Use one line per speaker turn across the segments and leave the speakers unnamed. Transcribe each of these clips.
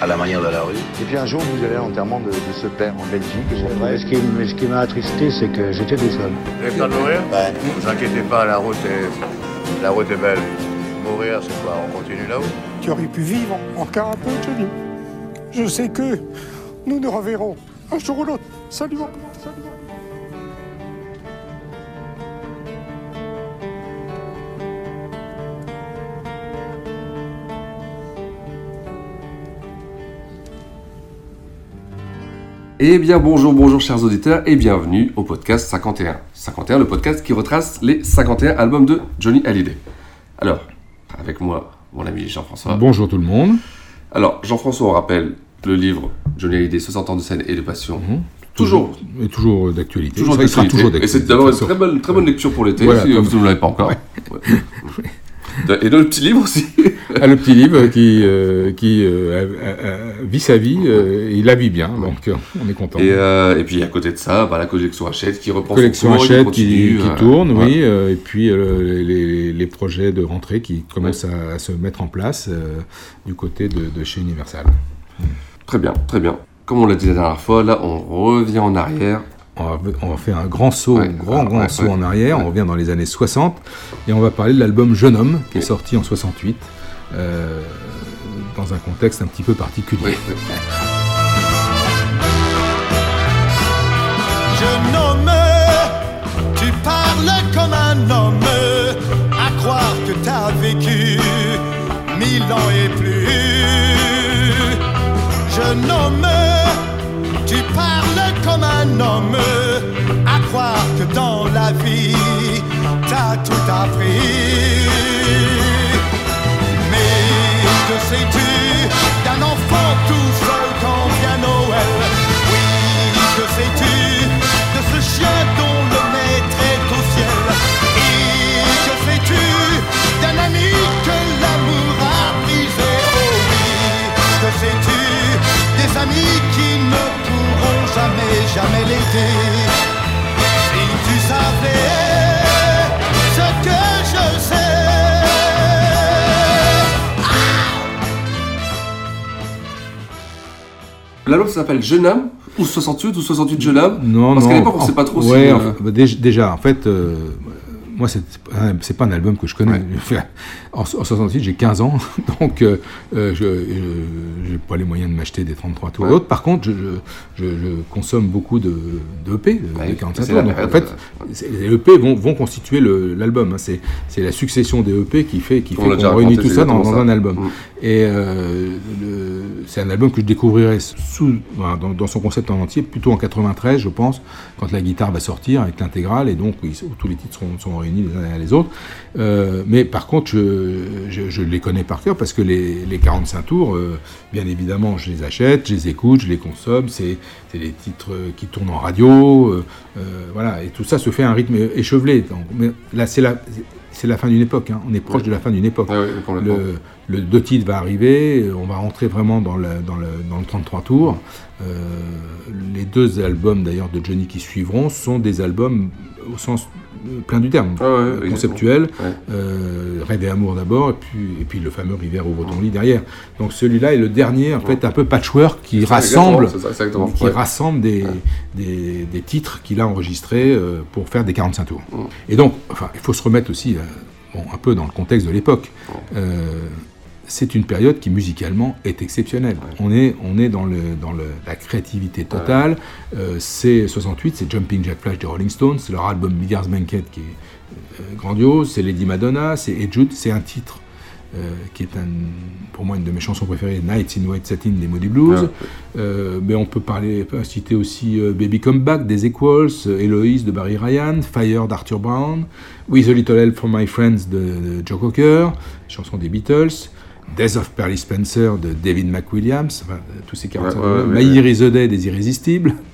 à la manière de la rue.
Et puis un jour, vous allez à l'enterrement de, de ce père en Belgique.
Vrai, ce qui, ce qui m'a attristé, c'est que j'étais tout seul.
Vous avez peur de mourir
Ouais.
Ne vous inquiétez pas, la route est, la route est belle. Mourir, c'est quoi On continue là-haut
Tu aurais pu vivre encore un peu, Johnny. Je sais que nous nous reverrons un jour ou l'autre. Salut, mon pote, salut.
Eh bien bonjour, bonjour chers auditeurs et bienvenue au podcast 51. 51, le podcast qui retrace les 51 albums de Johnny Hallyday. Alors, avec moi, mon ami Jean-François.
Bonjour tout le monde.
Alors, Jean-François, on rappelle le livre Johnny Hallyday, 60 ans de scène et de passion.
Mhm.
Toujours,
Et toujours d'actualité.
toujours d'actualité. Et c'est d'avoir
de
une très bonne, très bonne lecture pour l'été,
Voilà,
si vous ne l'avez pas encore. Ouais. Et dans le petit livre aussi.
Ah, le petit livre qui, euh, qui euh, a- a- a- vit sa vie, euh, il la vit bien, donc euh, on est content.
Et, euh, et puis à côté de ça, bah, la collection Hachette qui reprend
Collection
son cours,
Hachette
continue,
qui, qui
euh,
tourne,
ouais.
oui, euh, et puis euh, les, les projets de rentrée qui commencent à, à se mettre en place euh, du côté de, de chez Universal.
Très bien, très bien. Comme on l'a dit la dernière fois, là on revient en arrière.
On faire un grand saut,
Ouais,
un grand,
ouais,
grand
ouais,
saut
ouais.
en arrière.
Ouais.
On revient dans les années 60 et on va parler de l'album Jeune Homme qui est sorti en 68 euh, dans un contexte un petit peu particulier.
Jeune homme, tu parles comme un homme, à croire que t'as vécu mille ans et plus. Jeune homme, tu parles comme un homme, à croire que dans la vie t'as tout appris. Mais que sais-tu d'un enfant tout seul quand vient Noël? Oui, que sais-tu de ce chien dont
L'album s'appelle Jeune homme ou 68 ou 68 Jeune homme
Non,
Parce
non.
qu'à l'époque, on
en-
sait pas trop si,
ouais,
euh,
enfin, bah, déjà, en fait, euh, moi, c'est pas un album que je connais.
Ouais.
En, en 68, j'ai 15 ans, donc euh, euh, je n'ai pas les moyens de m'acheter des 33 tours
Ouais.
Par contre, je, je, je- je consomme beaucoup de, de EP, de,
Ouais,
de 45
c'est
tours. Donc, en fait, les EP vont, vont constituer l'album. hein. C'est la succession des EP qui fait qui qu'on réunit
raconté,
tout ça dans,
exactement
dans
ça.
un album.
Mm.
Et euh, c'est un album que je découvrirai sous, dans, dans son concept en entier, plutôt en 93, je pense, quand la guitare va sortir avec l'intégrale, et donc où tous les titres seront réunis les uns derrière les autres. Euh, mais par contre, je, je- je les connais par cœur parce que les, les 45 tours, euh, bien évidemment, je les achète, je les écoute, je les consomme. C'est des titres qui tournent en radio, euh, euh, voilà, et tout ça se fait à un rythme échevelé. Donc, mais là, c'est la, c'est la fin d'une époque. hein. On est proche de la fin d'une époque.
Ouais, complètement.
Le, le deux titres va arriver, euh, on va rentrer vraiment dans le, dans le, dans le 33 tours. Euh, les deux albums d'ailleurs de Johnny qui suivront sont des albums au sens euh, plein du terme,
Ouais, ouais,
euh, conceptuels.
Ouais.
Euh, Rêve et amour d'abord, et puis, et puis le fameux Rivière ouvre ton lit derrière. Donc celui-là est le dernier, en fait, un peu patchwork qui rassemble,
ça,
qui
Ouais.
rassemble des,
Ouais.
des, des titres qu'il a enregistrés euh, pour faire des 45 tours.
Mm.
Et donc, enfin, il faut se remettre aussi euh, bon, un peu dans le contexte de l'époque. Euh, c'est une période qui musicalement est exceptionnelle. On est, on est dans, le, dans le- la créativité totale. Euh, c'est 68, c'est Jumping Jack Flash des Rolling Stones, c'est leur album Beggars Banquet qui est euh, grandiose, c'est Lady Madonna, c'est Hey Jude, c'est un titre euh, qui est un, pour moi une de mes chansons préférées, Nights in White Satin des Moody Blues.
Ouais.
Euh, mais on peut parler, citer aussi Baby Come Back des Equals, Eloise de Barry Ryan, Fire d'Arthur Brown, With a Little Help from My Friends de, de Joe Cocker, chanson des Beatles. Death of Perry Spencer de David McWilliams, enfin, tous ces 45
Ouais, ouais,
My Day des Irrésistibles,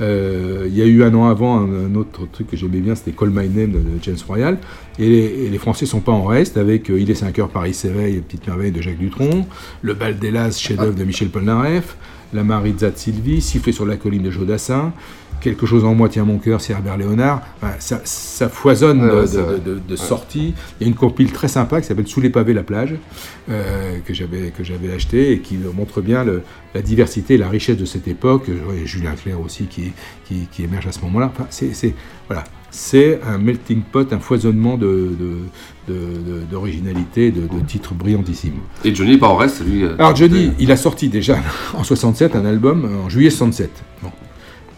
Euh, il y a eu un an avant un, un autre truc que j'aimais bien, c'était Call My Name de James Royal. Et les, et les Français sont pas en reste avec euh, Il est 5 heures, Paris s'éveille, Petite merveille de Jacques Dutronc, Le bal d'Hélas, chef-d'œuvre de Michel Polnareff, La Maritza de Sylvie, Siffler sur la colline de Jodassin, Quelque chose en moi tient mon cœur, c'est Herbert Léonard. Enfin, ça, ça foisonne
ouais,
de, de-
vrai.
de- de
Ouais.
sorties. Il y a une compile très sympa qui s'appelle Sous les pavés la plage, euh, que j'avais que j'avais acheté et qui montre bien le- la diversité et la richesse de cette époque. Ouais, Julien Clerc aussi qui, qui, qui émerge à ce moment-là. Enfin, c'est voilà, c'est un melting pot, un foisonnement de de- de- de- d'originalité, de, de titres brillantissimes.
Et Johnny pas en reste, lui. euh,
Alors Johnny, il a sorti déjà en 67 un album, en juillet 67. Bon.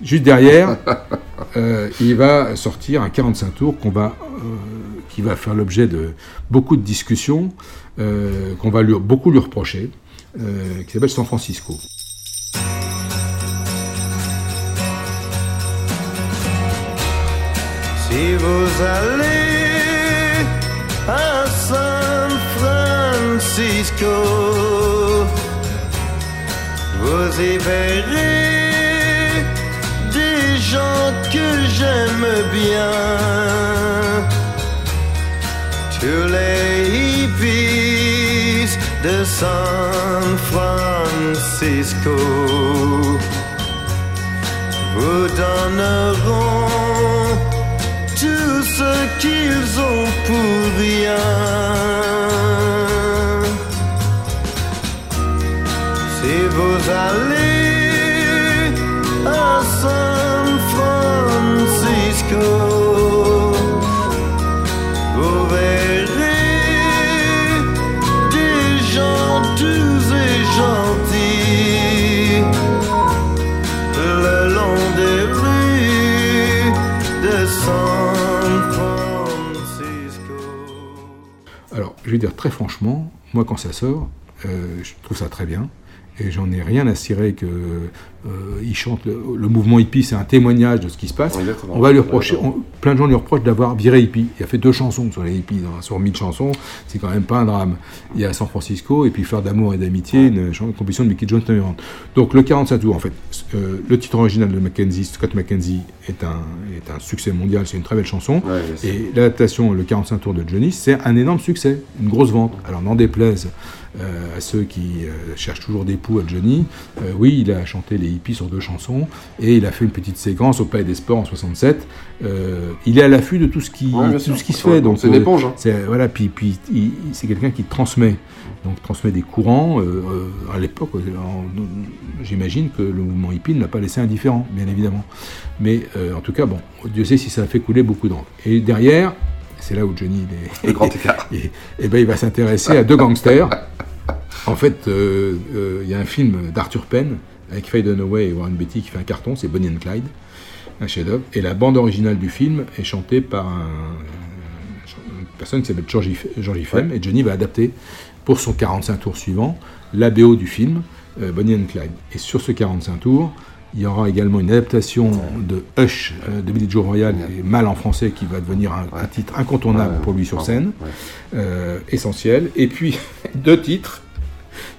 Juste derrière, euh, il va sortir un 45 tours qu'on va, euh, qui va faire l'objet de beaucoup de discussions, euh, qu'on va lui- beaucoup lui reprocher, qui s'appelle San Francisco.
Si vous allez à San Francisco, vous y verrez que j'aime bien. Tous les hippies de San Francisco vous donneront tout ce qu'ils ont pour rien.
Je vais dire très franchement, moi quand ça sort, euh, je trouve ça très bien. Et j'en ai rien à cirer que euh, il chante le, le mouvement hippie, c'est un témoignage de ce qui se passe.
Exactement.
On va lui reprocher, on- plein de gens lui reprochent d'avoir viré hippie. Il a fait deux chansons sur les hippies, sur 1000 chansons, c'est quand même pas un drame. Il y a San Francisco et puis Fleur d'amour et d'amitié, une, chan- composition de Mickey Jones. Donc le 45 tours, en fait, euh, le titre original de Mackenzie, Scott Mackenzie, est un, est un succès mondial, c'est une très belle chanson.
Ouais.
Et l'adaptation, le 45 tours de Johnny, c'est un énorme succès, une grosse vente. Alors n'en déplaise à ceux qui euh, cherchent toujours des poux à Johnny, euh, oui, il a chanté les hippies sur deux chansons, et il a fait une petite séquence au Palais des Sports en 67. Euh, il est à l'affût de tout ce qui,
Ouais, bien
tout
sûr.
ce qui se fait. Donc
c'est une
euh,
éponge, hein.
c'est voilà, puis, c'est quelqu'un qui transmet, donc transmet des courants. euh, euh, à l'époque, euh, j'imagine que le mouvement hippie ne l'a pas laissé indifférent, bien évidemment. Mais euh, en tout cas, bon, Dieu sait si ça a fait couler beaucoup d'encre. Et derrière, c'est là où Johnny il est-
Le grand écart.
et, et ben, il va s'intéresser à deux gangsters. En fait, euh, euh, il y a un film d'Arthur Penn avec Faye Dunaway et Warren Beatty qui fait un carton, c'est Bonnie and Clyde, un chef-d'œuvre. Et la bande originale du film est chantée par un- une personne qui s'appelle Georgie Georgie Femme, et Johnny va adapter pour son 45 tours suivant la BO du film euh, Bonnie and Clyde. Et sur ce 45 tours, il y aura également une adaptation de Hush euh, de Billy Joe Royal, et mal en français, qui va devenir un, un titre incontournable pour lui sur scène, euh, essentiel. Et puis deux titres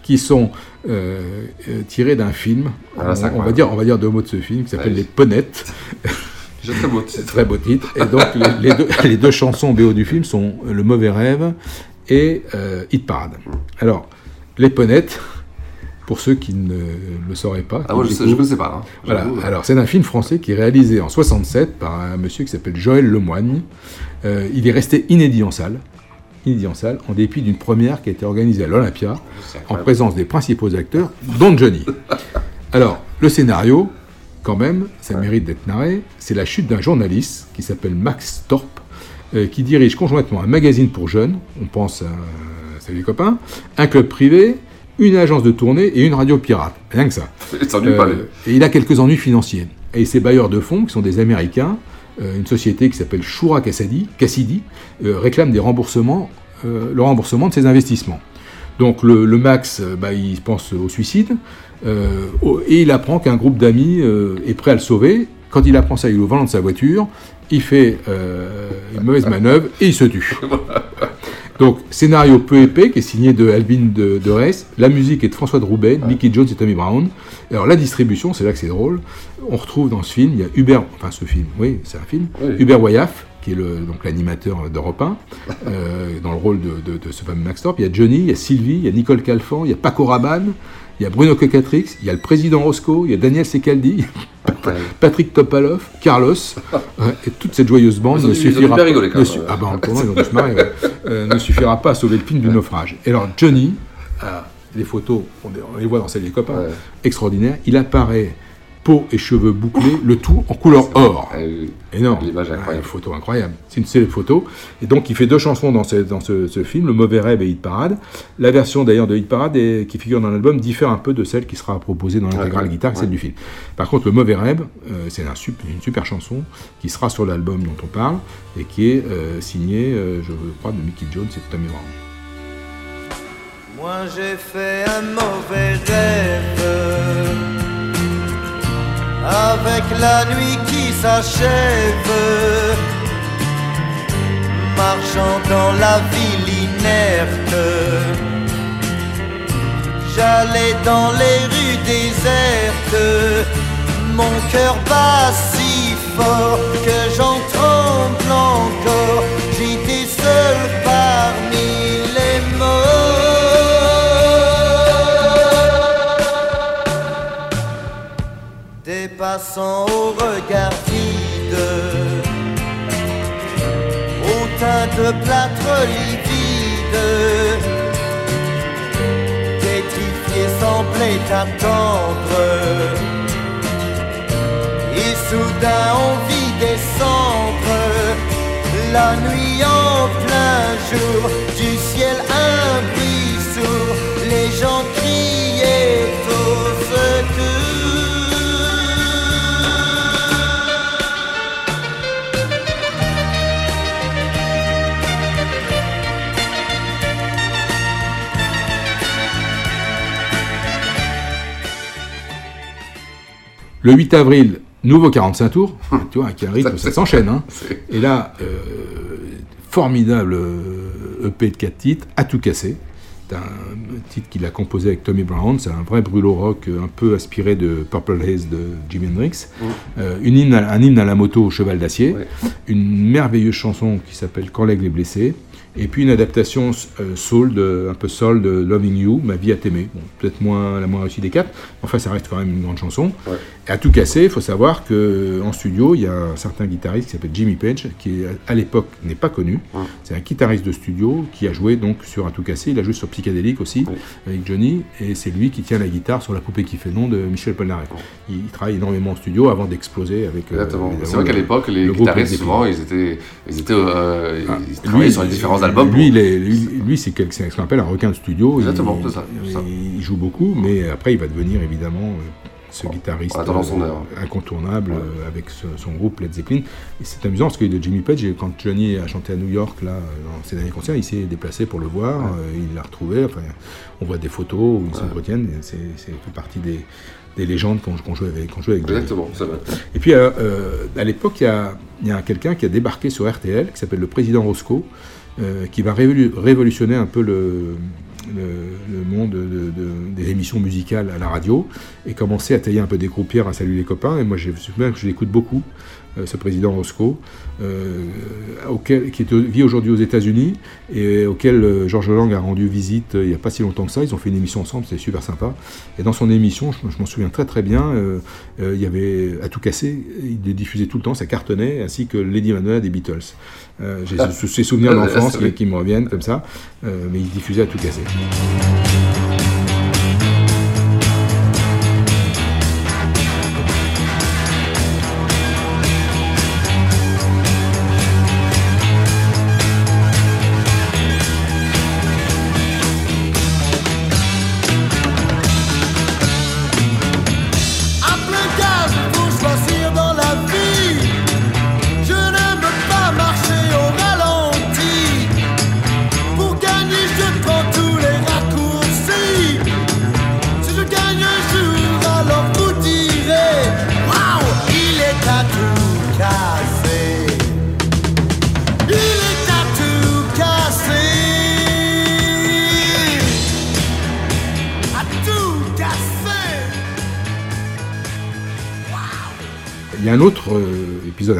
qui sont euh, euh, tirés d'un film.
Ah,
on, on va dire, on va dire deux mots de ce film qui s'appelle
Ouais.
Les Ponettes.
Très beau
C'est
titre.
très beau titre. Et donc, les, les deux, les deux chansons BO du film sont Le Mauvais Rêve et euh, Hit Parade. Alors, Les Ponettes, pour ceux qui ne le sauraient pas.
Ah, moi, je sais-
découvrent-
connaissais pas, hein.
Voilà. Alors, c'est un film français qui est réalisé en 67 par un monsieur qui s'appelle Joël Lemoigne. Euh, il est resté inédit en salle. Inédit en salle, en dépit d'une première qui a été organisée à l'Olympia, en présence des principaux acteurs, dont Johnny. Alors, le scénario, quand même, ça mérite d'être narré, c'est la chute d'un journaliste qui s'appelle Max Torp, euh, qui dirige conjointement un magazine pour jeunes, on pense à Salut les copains, un club privé, une agence de tournée et une radio pirate. Rien que ça.
Lui.
et il a quelques ennuis financiers. Et ses bailleurs de fonds, qui sont des Américains, euh, une société qui s'appelle Shura Cassidy, euh, réclame des remboursements, euh, le remboursement de ses investissements. Donc le, Max, euh, bah, il pense au suicide, euh, et il apprend qu'un groupe d'amis euh, est prêt à le sauver. Quand il apprend ça, il est au volant de sa voiture, il fait euh, une mauvaise manœuvre et il se tue. Donc, scénario peu épais qui est signé de Albin de, de. La musique est de François de Roubaix, Mickey Jones et Tommy Brown. Alors, la distribution, c'est là que c'est drôle. On retrouve dans ce film, il y a Hubert, enfin ce film, oui, c'est un film, Hubert Wayaf, qui est le, donc l'animateur d'Europe 1, euh, dans le rôle de, de- de ce fameux Max Thorpe. Il y a Johnny, il y a Sylvie, il y a Nicole Calfan, il y a Paco Rabanne, il y a Bruno Cocatrix, il y a le président Roscoe, il y a Daniel Secaldi, Patrick Topalov, Carlos, ouais, et toute cette joyeuse bande ne suffira pas.
rigoler, quand
ne
même.
su- ah ben, pour moi, ils ont dû se marrer, ouais. Euh, ne suffira pas à sauver le film du naufrage. Et alors, Johnny, ah, les photos, on les, on les voit dans celle des copains, extraordinaire. Il apparaît peau et cheveux bouclés, le tout en couleur or. Énorme.
L'image incroyable.
Une photo incroyable. C'est une célèbre photo. Et donc, il fait deux chansons dans ce, dans ce, ce film, Le Mauvais Rêve et Hit Parade. La version d'ailleurs de Hit Parade est- qui figure dans l'album diffère un peu de celle qui sera proposée dans l'intégrale
Ouais,
guitare,
ouais.
celle du film. Par contre, Le Mauvais Rêve, euh, c'est un une super chanson qui sera sur l'album dont on parle et qui est euh, signée, euh, je crois, de Mickey Jones et de Tommy Brown.
Moi j'ai fait un mauvais rêve avec la nuit qui s'achève, marchant dans la ville inerte. J'allais dans les rues désertes, mon cœur bat si fort que j'en Des passants au regard vide, au teint de plâtre livide, pétrifiés semblaient attendre. Et soudain on vit descendre la nuit en plein jour, du ciel un
Le 8 avril, nouveau 45 tours, tu vois, avec un rythme, ça s'enchaîne. Hein. Et là, euh, formidable euh, EP de 4 titres, à tout casser. C'est un titre qu'il a composé avec Tommy Brown, c'est un vrai brûlot rock euh, un peu aspiré de Purple Haze de Jimi Hendrix. Euh, une hymne à- un hymne à la moto au cheval d'acier, une merveilleuse chanson qui s'appelle Quand l'aigle est blessé, et puis une adaptation euh, soul, de, un peu soul de Loving You, Ma vie à t'aimer. Bon, Peut-être moins, la moins réussie des quatre, enfin ça reste quand même une grande chanson. Et à tout casser, il faut savoir qu'en studio, il y a un certain guitariste qui s'appelle Jimmy Page, qui à l'époque n'est pas connu. C'est un guitariste de studio qui a joué donc sur À tout casser, il a joué sur Psychédélique aussi, avec Johnny, et c'est lui qui tient la guitare sur La poupée qui fait nom de Michel Polnareff. Il, il travaille énormément en studio avant d'exploser avec... euh,
Exactement. C'est vrai qu'à l'époque, les
le
guitaristes, souvent, ils étaient, ils étaient, euh,
Ah,
ils travaillaient sur les différents albums.
Lui, il est- lui, lui, c'est ce qu'on appelle un requin de studio.
Exactement, c'est ça,
il-
ça.
il joue beaucoup, mais après, il va devenir évidemment euh, ce guitariste euh, incontournable euh, avec ce- son groupe Led Zeppelin. Et c'est amusant parce que de Jimmy Page, quand Johnny a chanté à New York là, dans ses derniers concerts, il s'est déplacé pour le voir, euh, il l'a retrouvé. Enfin, on voit des photos où ils s'entretiennent. et C'est c'est fait partie des, des légendes qu'on qu'on jouait avec, qu'on avec Johnny.
Exactement, c'est vrai.
Et puis, à l'époque, il y a, il y a quelqu'un qui a débarqué sur RTL, qui s'appelle le président Roscoe, euh, qui va révolu- révolutionner un peu le, monde de- de- des émissions musicales à la radio, et commencer à tailler un peu des croupières à Salut les copains. Et moi, je je l'écoute beaucoup, euh, ce président Roscoe, euh, qui vit aujourd'hui aux États-Unis, et auquel Georges Lang a rendu visite il n'y a pas si longtemps que ça. Ils ont fait une émission ensemble, c'était super sympa. Et dans son émission, je, m'en souviens très très bien, il y avait à tout casser, il diffusait tout le temps, ça cartonnait, ainsi que Lady Madonna des Beatles. Euh, J'ai ce- ces souvenirs
Ah,
d'enfance
c'est
qui, qui me reviennent comme ça, euh, mais il diffusait à tout casser.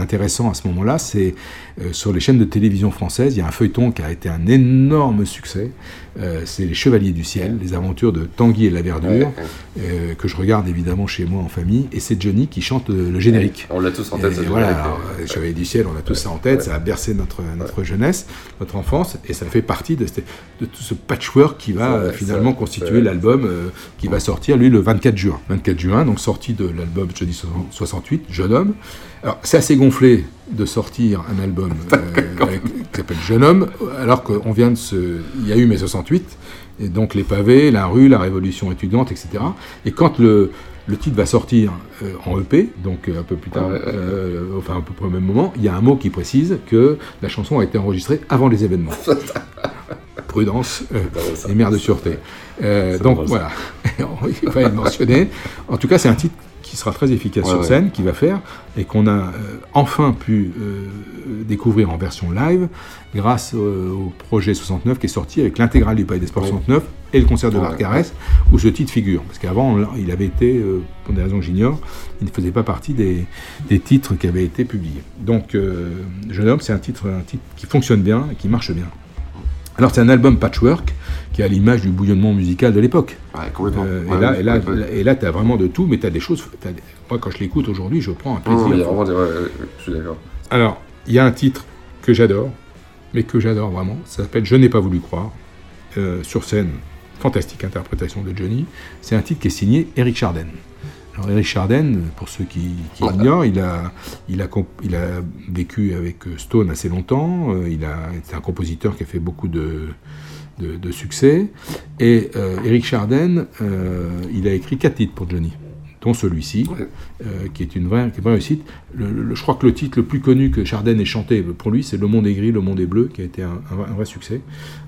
Intéressant à ce moment-là, c'est euh, sur les chaînes de télévision françaises, il y a un feuilleton qui a été un énorme succès. Euh, c'est Les Chevaliers du Ciel, les aventures de Tanguy et la Verdure, euh, que je regarde évidemment chez moi en famille. Et c'est Johnny qui chante le générique.
On l'a tous en tête,
Et
ce
voilà, alors. Les Chevaliers du Ciel, on a tous ça en tête, ça a bercé notre, notre jeunesse, notre enfance, et ça fait partie de, de tout ce patchwork qui va finalement constituer l'album qui va sortir, lui, le 24 juin. 24 juin, donc sortie de l'album Johnny 68, Jeune homme. Alors, c'est assez gonflé de sortir un album euh, avec- qui s'appelle Jeune homme, alors qu'on vient de se. Il y a eu mai 68, et donc les pavés, la rue, la révolution étudiante, etc. Et quand le. Le titre va sortir euh, en EP, donc euh, un peu plus tard, euh, enfin un peu près au même moment. Il y a un mot qui précise que la chanson a été enregistrée avant les événements. Prudence et mère de sûreté. Donc voilà, il fallait le mentionner. En tout cas, c'est un titre qui sera très efficace
Ouais,
sur
ouais.
scène, qui va faire, et qu'on a euh, enfin pu euh, découvrir en version live grâce euh, au projet 69 qui est sorti avec l'intégrale du Palais des Sports
Ouais.
69 et le concert de
Ouais,
Barcarès, où ce titre figure. Parce qu'avant, il avait été, euh, pour des raisons que j'ignore, il ne faisait pas partie des, des titres qui avaient été publiés. Donc, Jeune homme, c'est un titre, un titre qui fonctionne bien et qui marche bien. Alors, c'est un album patchwork qui est à l'image du bouillonnement musical de l'époque.
Ouais, complètement.
Euh,
Ouais,
et là, et là, et là, tu as vraiment de tout, mais tu as des choses. des- Moi, quand je l'écoute aujourd'hui, je prends un plaisir.
vraiment des- ouais, je suis d'accord.
Alors, il y a un titre que j'adore, mais que j'adore vraiment. Ça s'appelle Je n'ai pas voulu croire. Euh, sur scène, fantastique interprétation de Johnny. C'est un titre qui est signé Eric Charden. Alors, Eric Charden, pour ceux qui, qui il a, il, a, il a vécu avec Stone assez longtemps. Euh, il a, c'est un compositeur qui a fait beaucoup de, de, de succès. Et euh, Eric Charden, euh, il a écrit quatre titres pour Johnny, dont celui-ci, euh, qui est une vraie, qui est une vraie réussite. Le- le- je crois que le titre le plus connu que Charden ait chanté pour lui, c'est Le Monde est gris, le monde est bleu, qui a été un, un vrai- un vrai succès.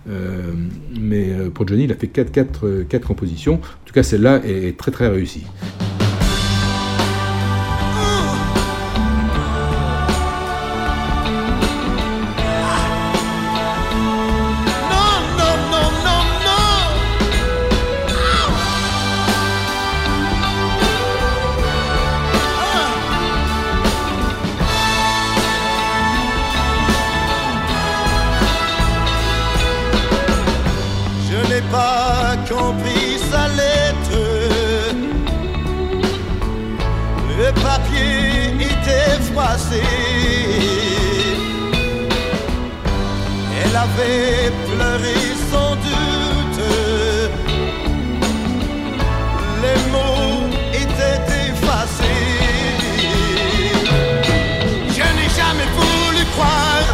Euh, mais pour Johnny, il a fait quatre, quatre, quatre compositions. En tout cas, celle-là est, est très très réussie.
Le papier était froissé. Elle avait pleuré sans doute. Les mots étaient effacés. Je n'ai jamais voulu croire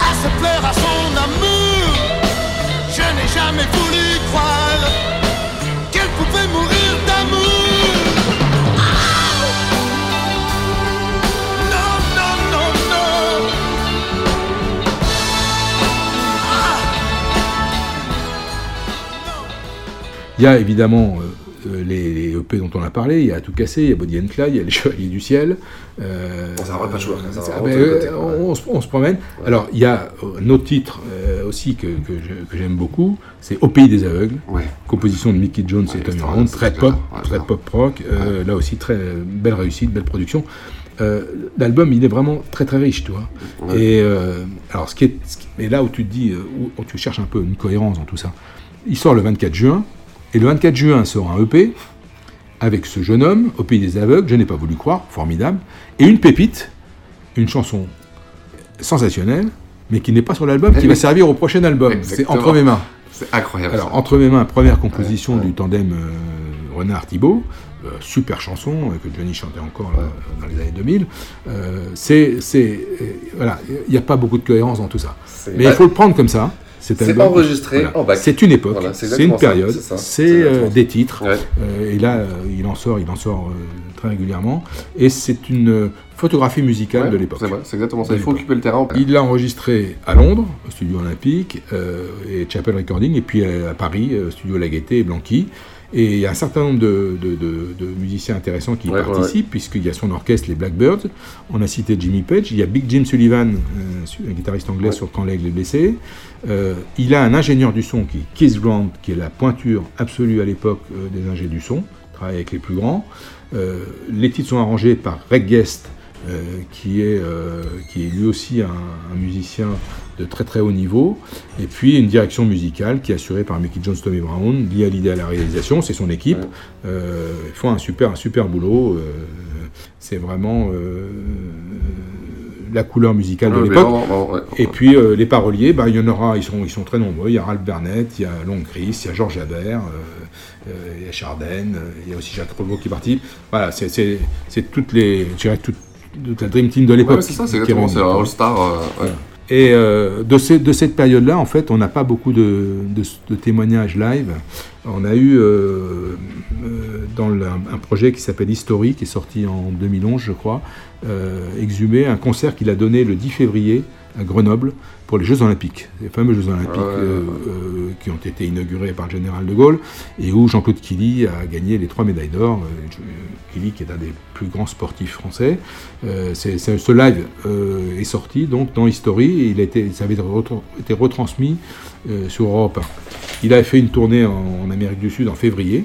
à ce pleurs, à son amour. Je n'ai jamais voulu croire
Il y a évidemment euh, euh, les, les EP dont on a parlé, il y a Tout Cassé, il y a Body and Clyde, il y a Les Chevaliers du Ciel. euh,
patchwork, hein,
ça- ben,
côté,
euh, on, se, on se promène. Alors, il y a un autre titre euh, aussi que, j'aime beaucoup, c'est Au pays des aveugles,
Ouais.
composition de Mickey Jones et Tommy
c'est
très pop, très pop rock. euh, Là aussi, très belle réussite, belle production. L'album, il est vraiment très très riche, tu vois. Et alors, ce qui est, ce qui- là où tu te dis, où, où tu cherches un peu une cohérence dans tout ça, il sort le 24 juin, et le 24 juin sort un EP avec ce jeune homme au pays des aveugles, je n'ai pas voulu croire, formidable, et une pépite, une chanson sensationnelle, mais qui n'est pas sur l'album,
Eh
qui va servir au prochain album. C'est entre mes mains.
C'est incroyable.
Alors,
ça.
entre mes mains, première composition du tandem euh, Renard-Thibault, euh, super chanson euh, que Johnny chantait encore là, dans les années 2000. Euh, c'est, voilà, il n'y a pas beaucoup de cohérence dans tout ça. Mais il faut le prendre comme ça.
C'est enregistré en bac.
C'est une époque,
Voilà, c'est
une période,
c'est
euh, des titres.
Ouais.
Euh, et là, euh, il en sort, il en sort très régulièrement. Et c'est une photographie musicale
Ouais,
de l'époque.
c'est exactement ça. Il faut occuper le terrain.
Il l'a enregistré à Londres, au studio Olympique, euh, et Chapel Recording, et puis à Paris, euh, studio La Gaîté et Blanqui. Et il y a un certain nombre de, de- de- de musiciens intéressants qui y
Ouais, ouais,
participent, puisqu'il y a son orchestre, les Blackbirds. On a cité Jimmy Page. Il y a Big Jim Sullivan, euh, un guitariste anglais sur Quand l'aigle est blessé. Euh, il a un ingénieur du son qui est Keith Grant, qui est la pointure absolue à l'époque euh, des ingés du son, travaille avec les plus grands. Les titres sont arrangés par Greg Guest, qui, est, qui est lui aussi un, un musicien de très très haut niveau, et puis une direction musicale qui est assurée par Mickey Jones, Tommy Brown, liée à l'idée à la réalisation, c'est son équipe. Euh, ils font un super, un super boulot. euh, c'est vraiment euh, la couleur musicale de
mais
l'époque. Et puis les paroliers, bah, il y en aura, ils sont, ils sont très nombreux. Il y a Ralph Burnett, il y a Long Chris, il y a Georges Habert, il y a Chardin, euh, il y a aussi Jacques Revaux qui est parti. Voilà, c'est- c'est c'est toutes les, je dirais toute, toute la Dream Team de l'époque.
Ouais, c'est ça, c'est exactement, c'est euh, ouais.
Et euh, de, cette période-là, en fait, on n'a pas beaucoup de, témoignages live. On a eu euh, euh, dans un projet qui s'appelle History, qui est sorti en 2011, je crois, exhumé un concert qu'il a donné le 10 février à Grenoble pour les Jeux Olympiques, les fameux Jeux Olympiques
ouais,
euh, euh, qui ont été inaugurés par le général de Gaulle et où Jean-Claude Killy a gagné les trois médailles d'or. Euh, Killy, qui est un des plus grands sportifs français. Euh, c'est- c'est- ce live est sorti donc dans History et il a été, ça avait été retr- été retransmis sur Europe 1. Il a fait une tournée en, en Amérique du Sud en février.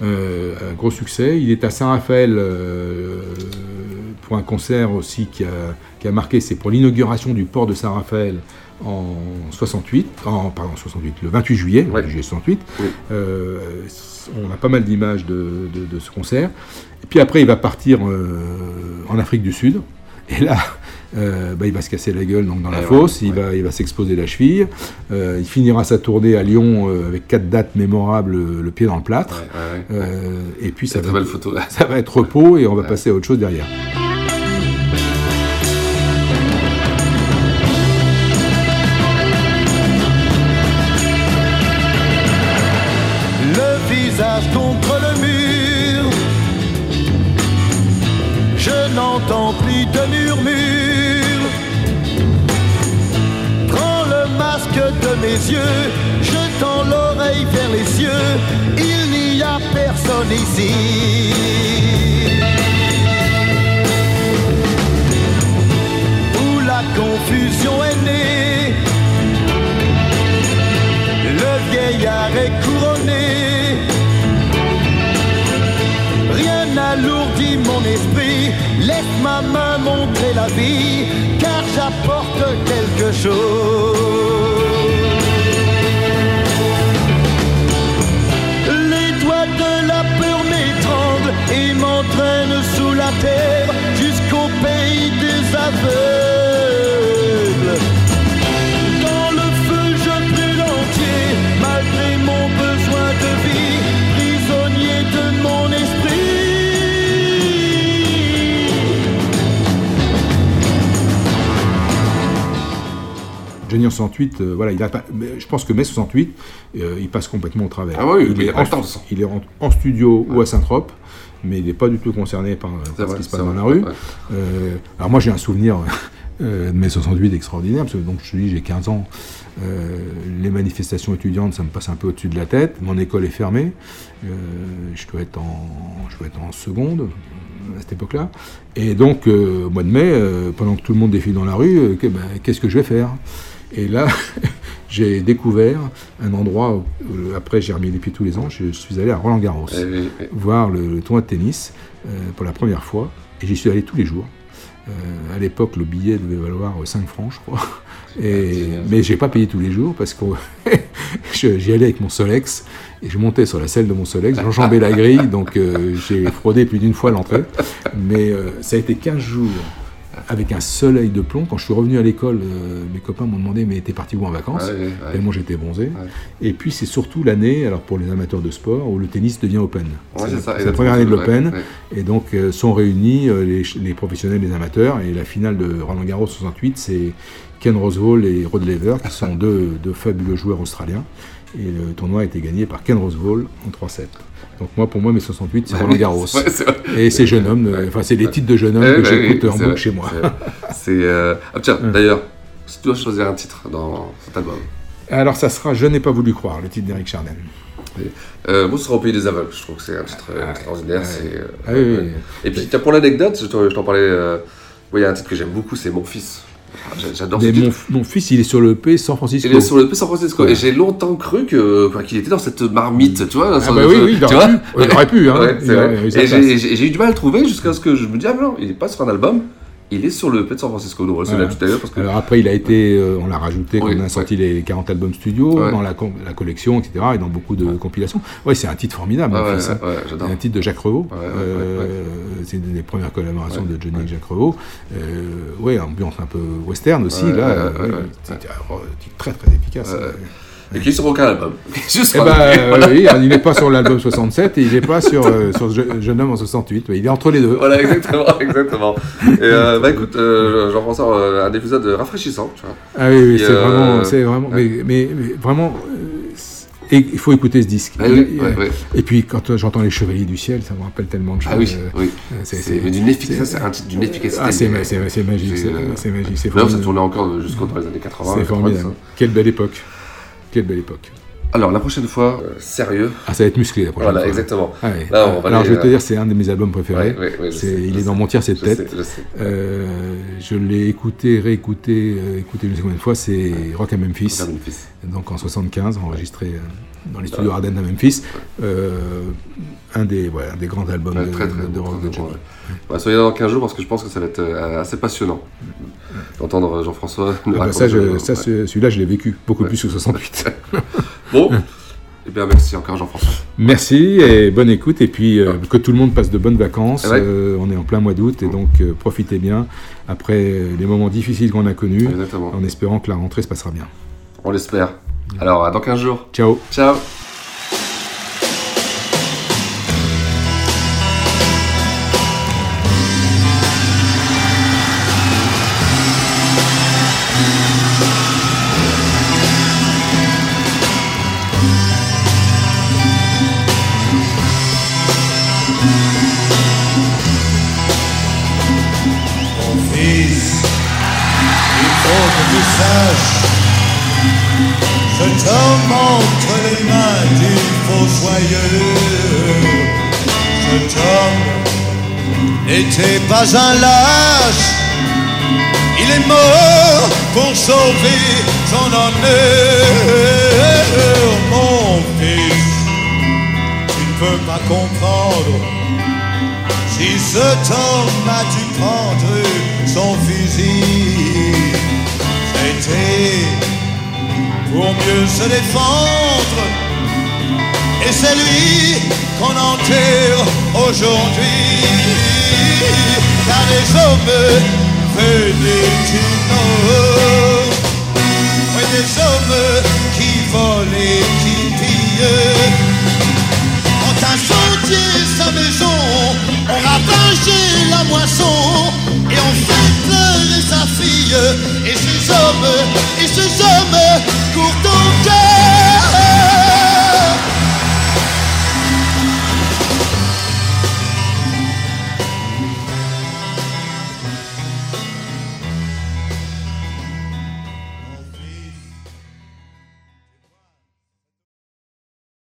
Un gros succès. Il est à Saint-Raphaël pour un concert aussi qui a, qui a marqué, c'est pour l'inauguration du port de Saint-Raphaël en 68, en, pardon, 68, le 28 juillet, le 28 juillet 68. Euh, on a pas mal d'images de, de- de ce concert. Et puis après, il va partir euh, en Afrique du Sud. Et là, euh, bah, il va se casser la gueule donc, dans la
Et
fosse, il va, il va s'exposer la cheville. Euh, il finira sa tournée à Lyon euh, avec quatre dates mémorables, le, pied dans le plâtre.
ouais, ouais.
Et puis ça
Très
va,
belle photo.
ça va être repos et on va passer à autre chose derrière.
Où la confusion est née. Le vieillard est couronné. Rien n'alourdit mon esprit. Laisse ma main montrer la vie, car j'apporte quelque chose. Terre jusqu'au pays des aveugles. Dans le feu je brûle entier, malgré mon besoin de vie, prisonnier de mon esprit.
Johnny en 68, euh, voilà, il a pas, mais je pense que mai 68, euh, il passe complètement au travers.
Ah oui,
il,
mais il
est en, il est en, en studio ou à Saint-Trope, mais il n'est pas du tout concerné par, par ce qui se passe dans la rue. Euh, alors moi j'ai un souvenir euh, de mai 68 extraordinaire, parce que donc, je te dis j'ai 15 ans, euh, les manifestations étudiantes ça me passe un peu au-dessus de la tête, mon école est fermée, euh, je, dois être en, je dois être en seconde à cette époque-là, et donc au mois de mai, pendant que tout le monde défile dans la rue, ben, qu'est-ce que je vais faire? Et là, j'ai découvert un endroit, où, euh, après j'ai remis les pieds tous les ans, je, je suis allé à Roland-Garros,
oui, oui.
voir le, le tournoi de tennis euh, pour la première fois, et j'y suis allé tous les jours. Euh, à l'époque, le billet devait valoir 5 francs, je crois. Et, mais j'ai pas payé tous les jours parce que j'y allais avec mon Solex et je montais sur la selle de mon Solex, j'enjambais la grille, donc euh, j'ai fraudé plus d'une fois l'entrée. Mais euh, ça a été 15 jours avec un soleil de plomb. Quand je suis revenu à l'école, euh, mes copains m'ont demandé mais t'es parti où en vacances
Ouais, ouais, ouais.
Tellement j'étais bronzé. Et puis c'est surtout l'année, alors pour les amateurs de sport, où le tennis devient open.
C'est
la première année de l'open. Et donc euh, sont réunis euh, les, les professionnels, les amateurs. Et la finale de Roland Garros 68, c'est Ken Rosewall et Rod Laver, qui sont deux, deux fabuleux joueurs australiens. Et le tournoi a été gagné par Ken Rosewall en 3-7. Donc moi, pour moi, mes 68, c'est Roland Garros. Et ces jeunes hommes, euh, enfin c'est les titres de jeunes hommes
Eh
que j'écoute en boucle chez moi.
c'est- euh, Ah, tiens, d'ailleurs, si tu dois choisir un titre dans cet album,
Alors ça sera Je n'ai pas voulu croire, le titre d'Eric Chardin.
euh, moi, ce sera Au pays des aveugles. Je trouve que c'est un titre euh, extraordinaire.
Ah oui, oui,
ouais.
oui.
Et puis, tiens, pour l'anecdote, je t'en parlais. euh, Il y a un titre que j'aime beaucoup, c'est Mon fils. J'adore ce
mon, fils, il est sur le P San Francisco.
Il est sur le P San Francisco.
Ouais.
Et j'ai longtemps cru que, enfin, qu'il était dans cette marmite, tu vois.
Ah bah oui, oui, il
tu
aurait
vois
pu. Il aurait pu, hein.
Ouais, Et j'ai- eu du mal à le trouver jusqu'à ce que je me dise, ah non, il est pas sur un album, il est sur le P de San Francisco. Donc, c'est
Voilà.
là tout à l'heure parce que.
Alors après, il a été, euh, on l'a rajouté quand
Oui,
on a sorti les 40 albums studio,
Ouais.
dans la, la collection, etc., et dans beaucoup de compilations. Ouais, c'est un titre formidable.
Ah
hein.
j'adore.
un titre de Jacques Revaux. Euh. C'est une des premières collaborations de Johnny avec Jacques Revaux. Euh, ouais, ambiance un peu western aussi. Là, c'était un titre très très efficace.
Et qui est sur aucun album. Juste
Eh ben, euh, oui, il n'est pas sur l'album 67 et il n'est pas sur, euh, sur Jeune homme en 68. mais Il est entre les deux.
Voilà, exactement, exactement. Et euh, bah écoute, euh, Jean-François, euh, un épisode rafraîchissant, tu vois.
Ah oui, c'est
euh,
vraiment, c'est vraiment,
ouais.
mais, mais- mais vraiment, et il faut écouter ce disque.
Ah oui, ouais, ouais.
Et puis quand j'entends les Chevaliers du ciel, ça me rappelle tellement de choses.
Ah oui, oui.
c'est-
d'une efficacité, d'une efficacité.
Ah, c'est magique, c'est magique,
D'ailleurs, ça tournait encore jusqu'aux dans les années 80.
C'est
90,
formidable. Quelle belle époque. Quelle belle époque.
Alors, la prochaine fois, euh, sérieux.
Ah, ça va être musclé la prochaine
Voilà,
fois.
exactement.
Ah ouais.
Là, on va
Alors
aller,
je vais te
euh,
dire, c'est un de mes albums préférés.
Ouais, ouais, ouais, je
C'est-
sais,
il est dans mon tiers, c'est
Je
tête.
sais, je sais.
Euh, je l'ai écouté, réécouté, euh, écouté une seconde fois. C'est Rock à Memphis.
Rock à Memphis.
Donc en 75, enregistré dans les studios Ardennes à Memphis. Euh, un des, un des grands albums
Ouais,
de,
très, très
de- de
bon,
rock de
ouais. Bah, soyez là dans 15 jours parce que je pense que ça va être euh, assez passionnant d'entendre Jean-François
Ah bah, ça, je- ça, celui-là, je l'ai vécu beaucoup
Ouais.
plus que 68.
Bon, eh bien merci encore Jean-François.
Merci et bonne écoute. Et puis euh, que tout le monde passe de bonnes vacances.
Ouais.
Euh, on est en plein mois d'août et donc euh, profitez bien après les moments difficiles qu'on a connus,
Exactement.
en espérant que la rentrée se passera bien.
On l'espère. Alors, à dans 15 jours.
Ciao.
Ciao.
N'était pas un lâche, il est mort pour sauver son honneur. Mon fils, tu ne peux pas comprendre. Si cet homme a dû prendre son fusil, c'était pour mieux se défendre. Et c'est lui qu'on enterre aujourd'hui. Hommes venaient du nord. Oui, des hommes qui volent et qui pillent. On incendié sa maison, on ravagé la moisson et on fait pleurer sa fille. Et ces hommes, et ces hommes courent